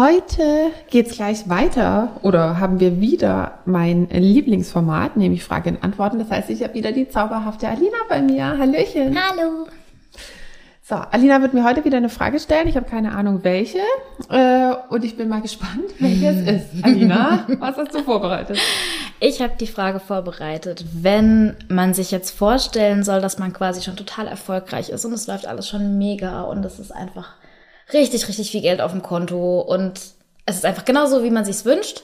Heute geht's gleich weiter oder haben wir wieder mein Lieblingsformat, nämlich Frage und Antworten. Das heißt, ich habe wieder die zauberhafte Alina bei mir. Hallöchen. Hallo. So, Alina wird mir heute wieder eine Frage stellen. Ich habe keine Ahnung welche äh, und ich bin mal gespannt, welche es ist. Alina, was hast du vorbereitet? Ich habe die Frage vorbereitet, wenn man sich jetzt vorstellen soll, dass man quasi schon total erfolgreich ist und es läuft alles schon mega und es ist einfach richtig, richtig viel Geld auf dem Konto und es ist einfach genauso, wie man sich's wünscht.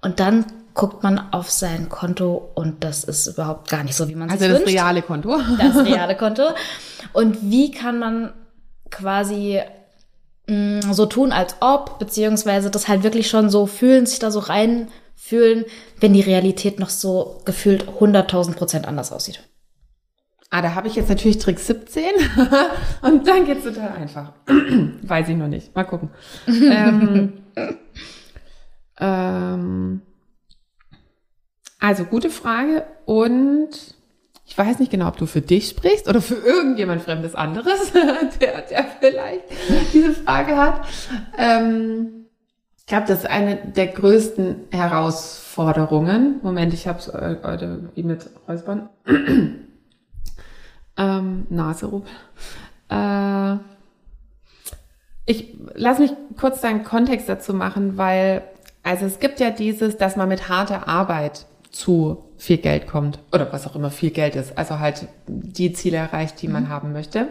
Und dann guckt man auf sein Konto und das ist überhaupt gar nicht so, wie man also sich's wünscht. Also das reale Konto. Das reale Konto. Und wie kann man quasi mh, mm, so tun, als ob, beziehungsweise das halt wirklich schon so fühlen, sich da so reinfühlen, wenn die Realität noch so gefühlt 100.000 Prozent anders aussieht. Ah, da habe ich jetzt natürlich Trick 17 und dann geht's total einfach. Weiß ich noch nicht. Mal gucken. ähm, ähm, also gute Frage und ich weiß nicht genau, ob du für dich sprichst oder für irgendjemand Fremdes anderes, der, der vielleicht diese Frage hat. Ähm, ich glaube, das ist eine der größten Herausforderungen. Moment, ich habe es heute wie mit Räuspern ähm, Naserub. Äh, ich lass mich kurz deinen Kontext dazu machen, weil also es gibt ja dieses, dass man mit harter Arbeit zu viel Geld kommt oder was auch immer viel Geld ist, also halt die Ziele erreicht, die man mhm. haben möchte.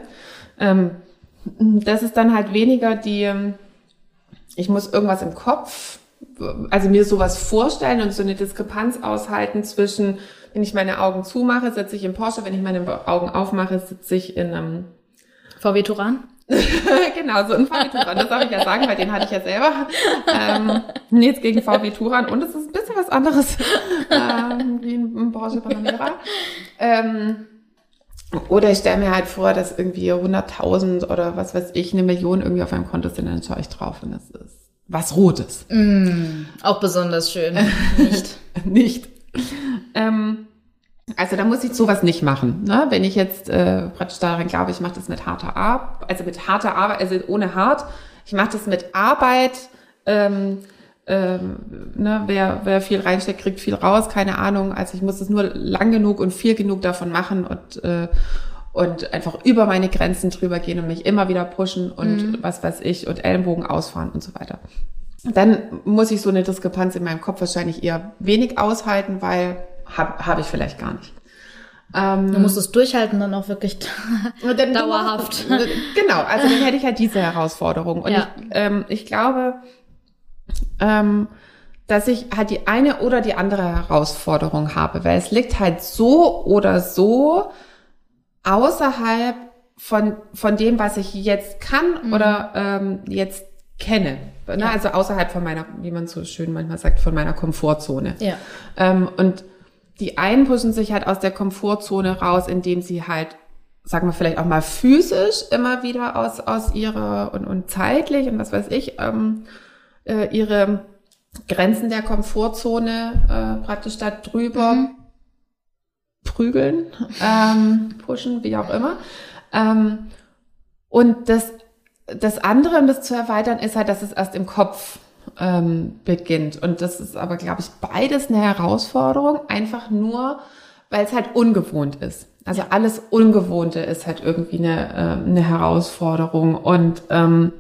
Ähm, das ist dann halt weniger die, ich muss irgendwas im Kopf, also mir sowas vorstellen und so eine Diskrepanz aushalten zwischen wenn ich meine Augen zumache, sitze ich im Porsche. Wenn ich meine Augen aufmache, sitze ich in einem VW Turan. genau, so ein VW Turan. Das darf ich ja sagen, weil den hatte ich ja selber. Ähm, nichts gegen VW Turan. Und es ist ein bisschen was anderes ähm, wie ein Porsche Panamera. Ähm, oder ich stelle mir halt vor, dass irgendwie 100.000 oder was weiß ich, eine Million irgendwie auf meinem Konto sind, dann schaue ich drauf und es ist was Rotes. Mm, auch besonders schön. Nicht. Nicht. Ähm, also da muss ich sowas nicht machen. Ne? Wenn ich jetzt äh, praktisch daran glaube, ich mache das mit harter Arbeit, also mit harter Arbeit, also ohne hart, ich mache das mit Arbeit. Ähm, ähm, ne, wer, wer viel reinsteckt, kriegt viel raus, keine Ahnung. Also ich muss es nur lang genug und viel genug davon machen und äh, und einfach über meine Grenzen drüber gehen und mich immer wieder pushen und mhm. was weiß ich und Ellenbogen ausfahren und so weiter. Dann muss ich so eine Diskrepanz in meinem Kopf wahrscheinlich eher wenig aushalten, weil habe hab ich vielleicht gar nicht. Ähm, du musst es durchhalten dann auch wirklich dann, dauerhaft. genau, also dann hätte ich halt diese Herausforderung. Und ja. ich, ähm, ich glaube, ähm, dass ich halt die eine oder die andere Herausforderung habe, weil es liegt halt so oder so außerhalb von, von dem, was ich jetzt kann mhm. oder ähm, jetzt kenne. Ne? Ja. Also außerhalb von meiner, wie man so schön manchmal sagt, von meiner Komfortzone. Ja. Ähm, und die einen pushen sich halt aus der Komfortzone raus, indem sie halt, sagen wir vielleicht auch mal physisch immer wieder aus, aus ihrer und, und zeitlich und was weiß ich, ähm, äh, ihre Grenzen der Komfortzone äh, praktisch da drüber mhm. Prügeln, ähm, pushen, wie auch immer. Ähm, und das, das andere, um das zu erweitern, ist halt, dass es erst im Kopf ähm, beginnt. Und das ist aber, glaube ich, beides eine Herausforderung, einfach nur, weil es halt ungewohnt ist. Also alles Ungewohnte ist halt irgendwie eine, äh, eine Herausforderung. Und ähm,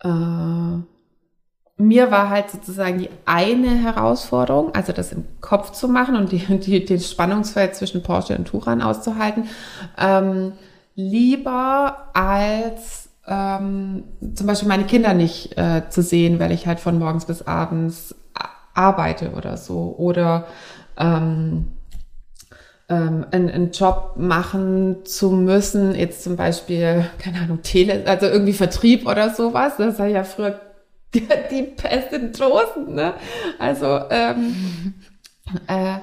äh, mir war halt sozusagen die eine Herausforderung, also das im Kopf zu machen und die, die, den Spannungsfeld zwischen Porsche und Turan auszuhalten, ähm, lieber als ähm, zum Beispiel meine Kinder nicht äh, zu sehen, weil ich halt von morgens bis abends arbeite oder so. Oder ähm, ähm, einen, einen Job machen zu müssen, jetzt zum Beispiel, keine Ahnung, Tele, also irgendwie Vertrieb oder sowas. Das war ja früher die Pest in Dosen, ne? Also ähm, äh,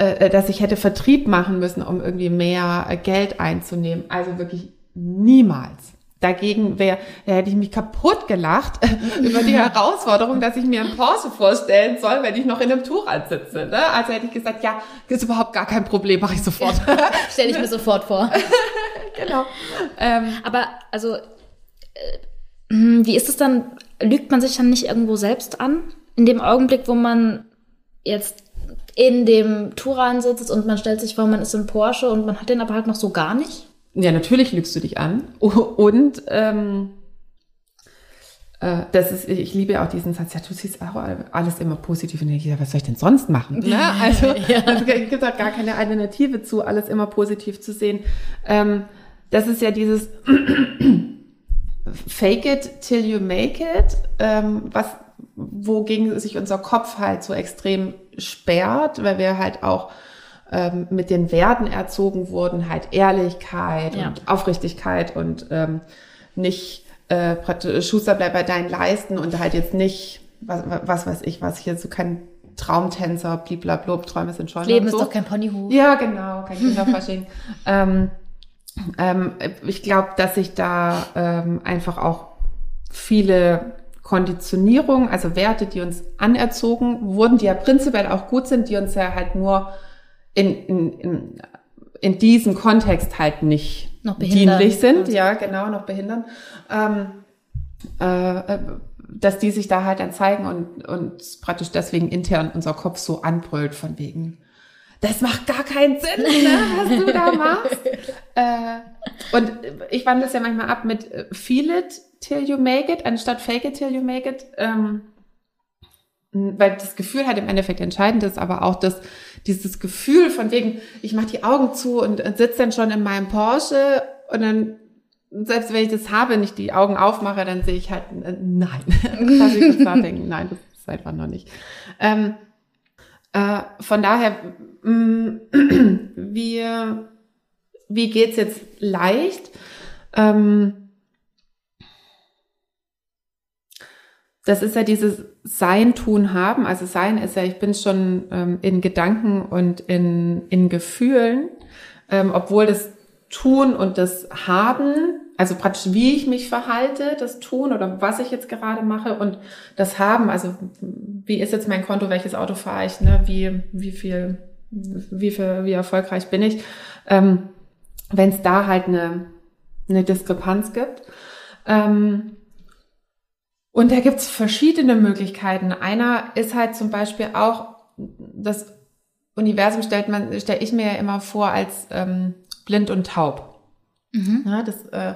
äh, dass ich hätte Vertrieb machen müssen, um irgendwie mehr äh, Geld einzunehmen. Also wirklich niemals. Dagegen wäre, hätte ich mich kaputt gelacht über die Herausforderung, dass ich mir einen Porsche vorstellen soll, wenn ich noch in einem Tourat sitze. Ne? Also hätte ich gesagt, ja, das ist überhaupt gar kein Problem, mache ich sofort. Stelle ich mir sofort vor. genau. Ähm, Aber also, äh, hm, wie ist es dann? Lügt man sich dann nicht irgendwo selbst an? In dem Augenblick, wo man jetzt in dem Touran sitzt und man stellt sich vor, man ist im Porsche und man hat den aber halt noch so gar nicht? Ja, natürlich lügst du dich an. Und ähm, äh, das ist, ich liebe ja auch diesen Satz, ja, du siehst auch alles immer positiv. Und ich denke, was soll ich denn sonst machen? Ne? Also ja. es gibt auch gar keine Alternative zu, alles immer positiv zu sehen. Ähm, das ist ja dieses Fake it till you make it, ähm, was wogegen sich unser Kopf halt so extrem sperrt, weil wir halt auch ähm, mit den Werten erzogen wurden, halt Ehrlichkeit ja. und Aufrichtigkeit und ähm, nicht äh, praktisch Schuster bleib bei deinen Leisten und halt jetzt nicht, was, was weiß ich, was hier so kein Traumtänzer, bliblablub, Träume sind schon. Leben so. ist doch kein Ponyhof. Ja, genau, kein Kinderfasching. ähm, ähm, ich glaube, dass sich da ähm, einfach auch viele Konditionierungen, also Werte, die uns anerzogen wurden, die ja prinzipiell auch gut sind, die uns ja halt nur in, in, in, in diesem Kontext halt nicht dienlich sind, ja, genau, noch behindern, ähm, äh, dass die sich da halt dann zeigen und, und praktisch deswegen intern unser Kopf so anbrüllt von wegen, das macht gar keinen Sinn, ne, was du da machst. äh, und ich wandle es ja manchmal ab mit äh, feel it till you make it, anstatt fake it till you make it. Ähm, weil das Gefühl halt im Endeffekt entscheidend ist, aber auch das, dieses Gefühl von wegen, ich mache die Augen zu und sitze dann schon in meinem Porsche und dann, selbst wenn ich das habe, nicht die Augen aufmache, dann sehe ich halt, äh, nein. Ich das nachdenken, nein, das ist einfach noch nicht. Ähm, äh, von daher, mm, wie, wie geht's jetzt leicht? Ähm, das ist ja dieses Sein, Tun, Haben. Also Sein ist ja, ich bin schon ähm, in Gedanken und in, in Gefühlen, ähm, obwohl das Tun und das Haben, also praktisch wie ich mich verhalte, das Tun oder was ich jetzt gerade mache und das Haben, also wie ist jetzt mein Konto, welches Auto fahre ich, ne? wie, wie viel, wie viel, wie erfolgreich bin ich, ähm, wenn es da halt eine, eine Diskrepanz gibt. Ähm, und da gibt's verschiedene Möglichkeiten. Einer ist halt zum Beispiel auch, das Universum stellt man, stelle ich mir ja immer vor als ähm, blind und taub. Mhm. Ja, das, äh,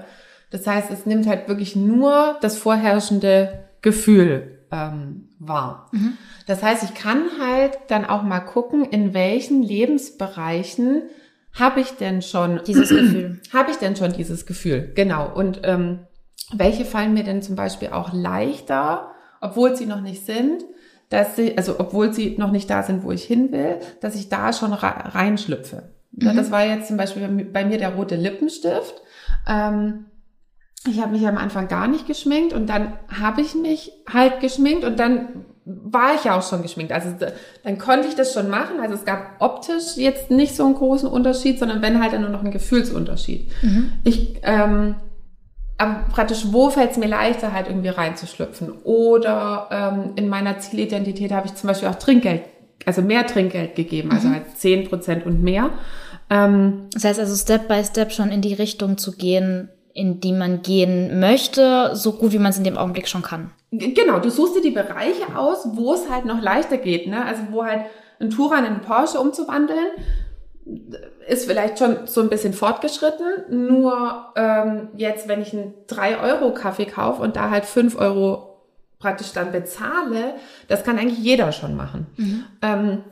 das heißt, es nimmt halt wirklich nur das vorherrschende Gefühl ähm, wahr. Mhm. Das heißt, ich kann halt dann auch mal gucken, in welchen Lebensbereichen habe ich denn schon dieses Gefühl? Habe ich denn schon dieses Gefühl? Genau. Und ähm, welche fallen mir denn zum Beispiel auch leichter, obwohl sie noch nicht sind, dass sie, also obwohl sie noch nicht da sind, wo ich hin will, dass ich da schon reinschlüpfe. Mhm. Das war jetzt zum Beispiel bei mir der rote Lippenstift. Ähm, ich habe mich am Anfang gar nicht geschminkt und dann habe ich mich halt geschminkt und dann war ich ja auch schon geschminkt. Also dann konnte ich das schon machen. Also es gab optisch jetzt nicht so einen großen Unterschied, sondern wenn halt dann nur noch ein Gefühlsunterschied. Mhm. Ich ähm, aber praktisch, wo fällt es mir leichter, halt irgendwie reinzuschlüpfen? Oder ähm, in meiner Zielidentität habe ich zum Beispiel auch Trinkgeld, also mehr Trinkgeld gegeben, also mhm. halt zehn Prozent und mehr. Ähm, das heißt also Step by Step schon in die Richtung zu gehen, in die man gehen möchte, so gut wie man es in dem Augenblick schon kann. Genau, du suchst dir die Bereiche aus, wo es halt noch leichter geht, ne? Also wo halt ein Touran in einen Porsche umzuwandeln, ist vielleicht schon so ein bisschen fortgeschritten. Nur ähm, jetzt, wenn ich einen 3-Euro-Kaffee kaufe und da halt 5 Euro praktisch dann bezahle, das kann eigentlich jeder schon machen. Mhm. Ähm,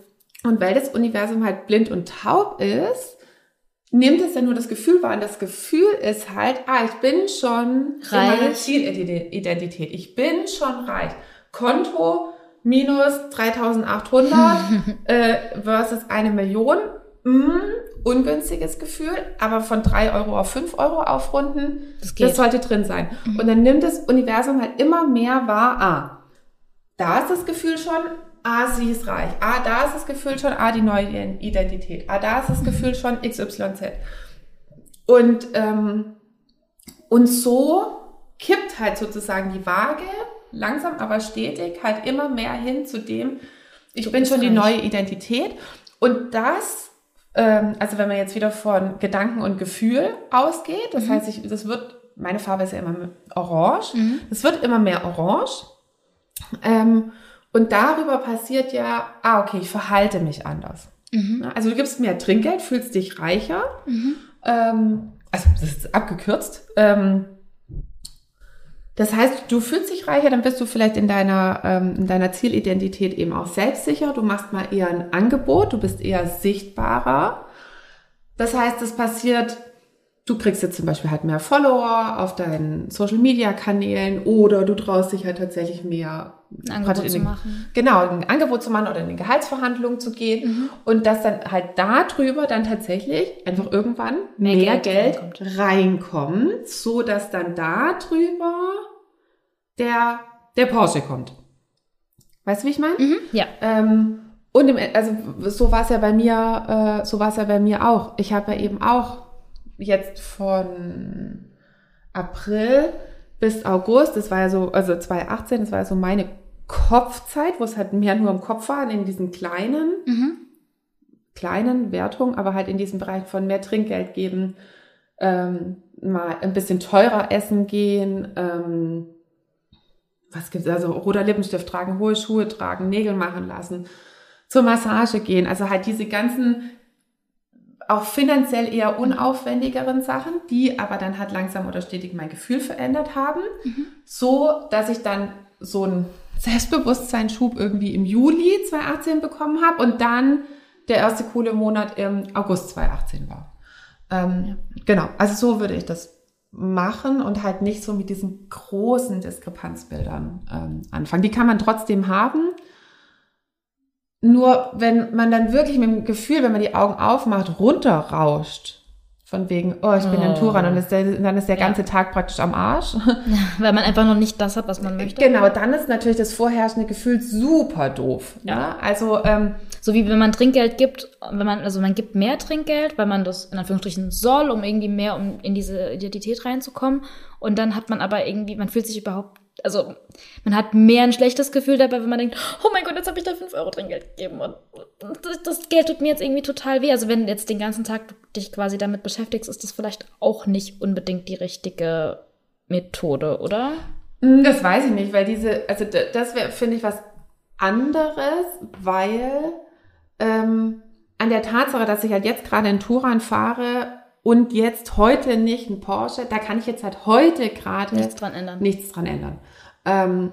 und weil das Universum halt blind und taub ist, nimmt es ja nur das Gefühl wahr. Und das Gefühl ist halt, ah, ich bin schon reich. in meiner Zielidentität. Ich bin schon reich. Konto minus 3800 äh, versus eine Million mh, ungünstiges Gefühl, aber von drei Euro auf fünf Euro aufrunden, das, das sollte drin sein. Mhm. Und dann nimmt das Universum halt immer mehr wahr, ah, da ist das Gefühl schon, ah, sie ist reich. Ah, da ist das Gefühl schon, ah, die neue Identität. Ah, da ist das Gefühl schon XYZ. Und, ähm, und so kippt halt sozusagen die Waage langsam aber stetig halt immer mehr hin zu dem, ich du bin schon reich. die neue Identität. Und das, ähm, also wenn man jetzt wieder von Gedanken und Gefühl ausgeht, das mhm. heißt, ich, das wird, meine Farbe ist ja immer orange, mhm. es wird immer mehr orange. Ähm, und darüber passiert ja, ah, okay, ich verhalte mich anders. Mhm. Also du gibst mehr Trinkgeld, fühlst dich reicher. Mhm. Ähm, also das ist abgekürzt. Ähm, das heißt, du fühlst dich reicher, dann bist du vielleicht in deiner, ähm, in deiner Zielidentität eben auch selbstsicher. Du machst mal eher ein Angebot, du bist eher sichtbarer. Das heißt, es passiert du kriegst jetzt zum Beispiel halt mehr Follower auf deinen Social Media Kanälen oder du traust dich halt tatsächlich mehr ein Angebot zu machen. Genau, ein Angebot zu machen oder in die Gehaltsverhandlungen zu gehen mhm. und dass dann halt darüber dann tatsächlich einfach irgendwann mehr, mehr Geld, Geld reinkommt, so dass dann darüber der, der Porsche kommt. Weißt du, wie ich meine? Mhm, ja. Ähm, und im, also so war es ja bei mir, äh, so war es ja bei mir auch. Ich habe ja eben auch jetzt von April bis August, das war ja so, also 2018, das war ja so meine Kopfzeit, wo es halt mehr nur im Kopf war, in diesen kleinen, mhm. kleinen Wertungen, aber halt in diesem Bereich von mehr Trinkgeld geben, ähm, mal ein bisschen teurer essen gehen, ähm, was gibt's, also roter Lippenstift tragen, hohe Schuhe tragen, Nägel machen lassen, zur Massage gehen, also halt diese ganzen auch finanziell eher unaufwendigeren Sachen, die aber dann halt langsam oder stetig mein Gefühl verändert haben, mhm. so dass ich dann so einen Selbstbewusstseinsschub irgendwie im Juli 2018 bekommen habe und dann der erste coole Monat im August 2018 war. Ähm, ja. Genau, also so würde ich das machen und halt nicht so mit diesen großen Diskrepanzbildern ähm, anfangen. Die kann man trotzdem haben, nur wenn man dann wirklich mit dem Gefühl, wenn man die Augen aufmacht, runterrauscht, von wegen, oh, ich bin oh. in Turan und ist der, dann ist der ganze ja. Tag praktisch am Arsch. Ja, weil man einfach noch nicht das hat, was man möchte. Genau, dann ist natürlich das vorherrschende Gefühl super doof. Ja. Ne? Also, ähm, so wie wenn man Trinkgeld gibt, wenn man, also man gibt mehr Trinkgeld, weil man das in Anführungsstrichen soll, um irgendwie mehr um in diese Identität reinzukommen. Und dann hat man aber irgendwie, man fühlt sich überhaupt also man hat mehr ein schlechtes Gefühl dabei, wenn man denkt, oh mein Gott, jetzt habe ich da 5 Euro Trinkgeld gegeben und das, das, Geld tut mir jetzt irgendwie total weh. Also wenn du jetzt den ganzen Tag dich quasi damit beschäftigst, ist das vielleicht auch nicht unbedingt die richtige Methode, oder? Hm, das weiß ich nicht, weil diese, also das wäre, finde ich, was anderes, weil ähm, an der Tatsache, dass ich halt jetzt gerade in Turan fahre und jetzt heute nicht ein Porsche, da kann ich jetzt halt heute gerade nichts dran ändern. Nichts dran ändern. Ähm,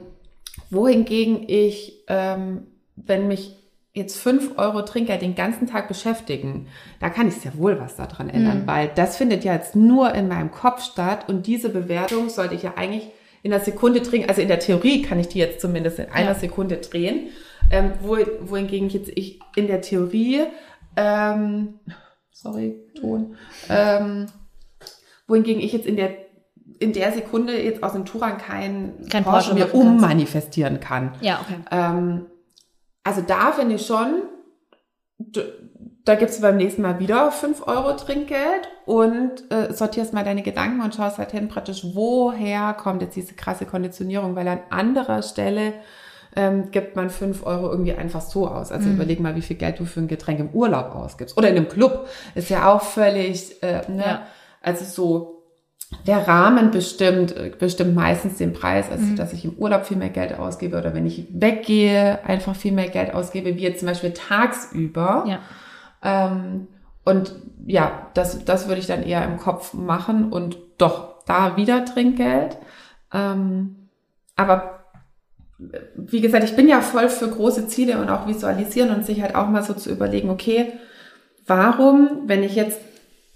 wohingegen ich, ähm, wenn mich jetzt fünf Euro Trinkgeld den ganzen Tag beschäftigen, da kann ich sehr wohl was daran ändern, mhm. weil das findet ja jetzt nur in meinem Kopf statt und diese Bewertung sollte ich ja eigentlich in einer Sekunde drehen, also in der Theorie kann ich die jetzt zumindest in einer ja. Sekunde drehen, ähm, wo, wohingegen jetzt ich in der Theorie ähm, sorry, Ton. Ähm, wohingegen ich jetzt in der in der Sekunde jetzt aus dem Touran kein, kein Porsche, Porsche mehr ummanifestieren kann. Ja, okay. Ähm, also da finde ich schon, da gibst du beim nächsten Mal wieder fünf Euro Trinkgeld und äh, sortierst mal deine Gedanken und schaust halt hin praktisch, woher kommt jetzt diese krasse Konditionierung, weil an anderer Stelle ähm, gibt man fünf Euro irgendwie einfach so aus. Also mhm. überleg mal, wie viel Geld du für ein Getränk im Urlaub ausgibst. Oder in einem Club. Ist ja auch völlig, äh, ne? Ja. Also so, der Rahmen bestimmt, äh, bestimmt meistens den Preis, also mhm. dass ich im Urlaub viel mehr Geld ausgebe oder wenn ich weggehe, einfach viel mehr Geld ausgebe, wie jetzt zum Beispiel tagsüber. Ja. Ähm, und ja, das, das würde ich dann eher im Kopf machen und doch da wieder Trinkgeld. Ähm, aber wie gesagt, ich bin ja voll für große Ziele und auch visualisieren und sich halt auch mal so zu überlegen, okay, warum, wenn ich jetzt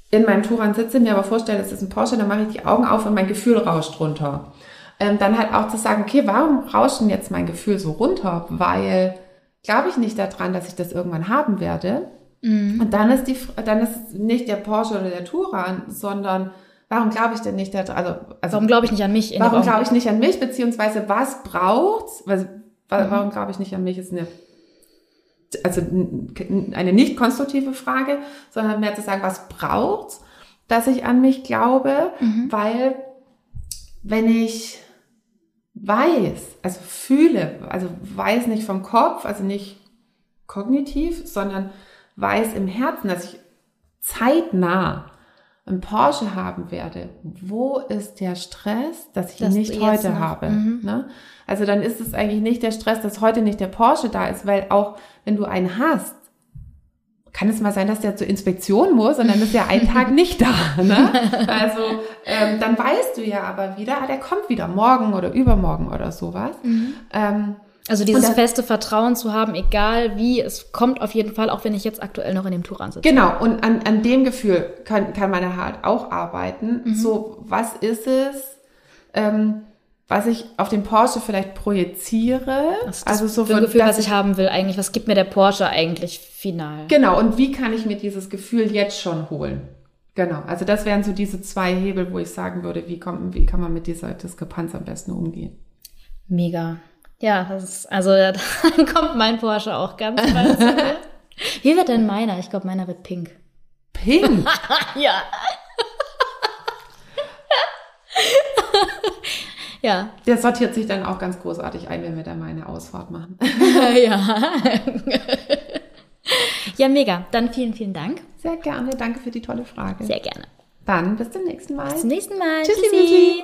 in meinem Touran sitze, mir aber vorstelle, es ist ein Porsche, dann mache ich die Augen auf und mein Gefühl rauscht runter. Ähm, dann halt auch zu sagen, okay, warum rauscht denn jetzt mein Gefühl so runter? Weil glaube ich nicht daran, dass ich das irgendwann haben werde. Mhm. Und dann ist die, dann ist nicht der Porsche oder der Touran, sondern warum glaube ich denn nicht daran? Also, also warum glaube ich nicht an mich? warum glaube ich nicht an mich? Beziehungsweise was braucht's? Also, warum glaube ich nicht an mich? Ist eine also eine nicht konstruktive Frage, sondern mehr zu sagen, was braucht's, dass ich an mich glaube, mhm. weil wenn ich weiß, also fühle, also weiß nicht vom Kopf, also nicht kognitiv, sondern weiß im Herzen, dass ich zeitnah einen Porsche haben werde, wo ist der Stress, dass ich das ihn nicht heute noch. habe? Mhm. Ne? Also dann ist es eigentlich nicht der Stress, dass heute nicht der Porsche da ist, weil auch wenn du einen hast, kann es mal sein, dass der zur Inspektion muss und dann ist er einen Tag nicht da. Ne? Also ähm, dann weißt du ja aber wieder, ah, der kommt wieder morgen oder übermorgen oder sowas. Mhm. Ähm, also dieses das, feste Vertrauen zu haben, egal wie, es kommt auf jeden Fall, auch wenn ich jetzt aktuell noch in dem Touran sitze. Genau, und an, an dem Gefühl kann, kann meine halt auch arbeiten. Mhm. So, was ist es, ähm, was ich auf den Porsche vielleicht projiziere? Das also so von, Gefühl, was ich haben will eigentlich, was gibt mir der Porsche eigentlich final? Genau, und wie kann ich mir dieses Gefühl jetzt schon holen? Genau, also das wären so diese zwei Hebel, wo ich sagen würde, wie, kommt, wie kann man mit dieser Diskrepanz am besten umgehen? Mega. Ja, das ist, also dann kommt mein Porsche auch ganz bald. Wie wird denn meiner? Ich glaube, meiner wird pink. Pink? ja. ja. Der sortiert sich dann auch ganz großartig ein, wenn wir da mal eine Ausfahrt machen. ja. ja, mega. Dann vielen, vielen Dank. Sehr gerne. Danke für die tolle Frage. Sehr gerne. Dann bis zum nächsten Mal. Bis zum nächsten Mal. Tschüssi. Tschüssi.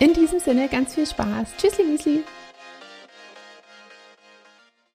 In diesem Sinne ganz viel Spaß. Tschüssli, Müsli.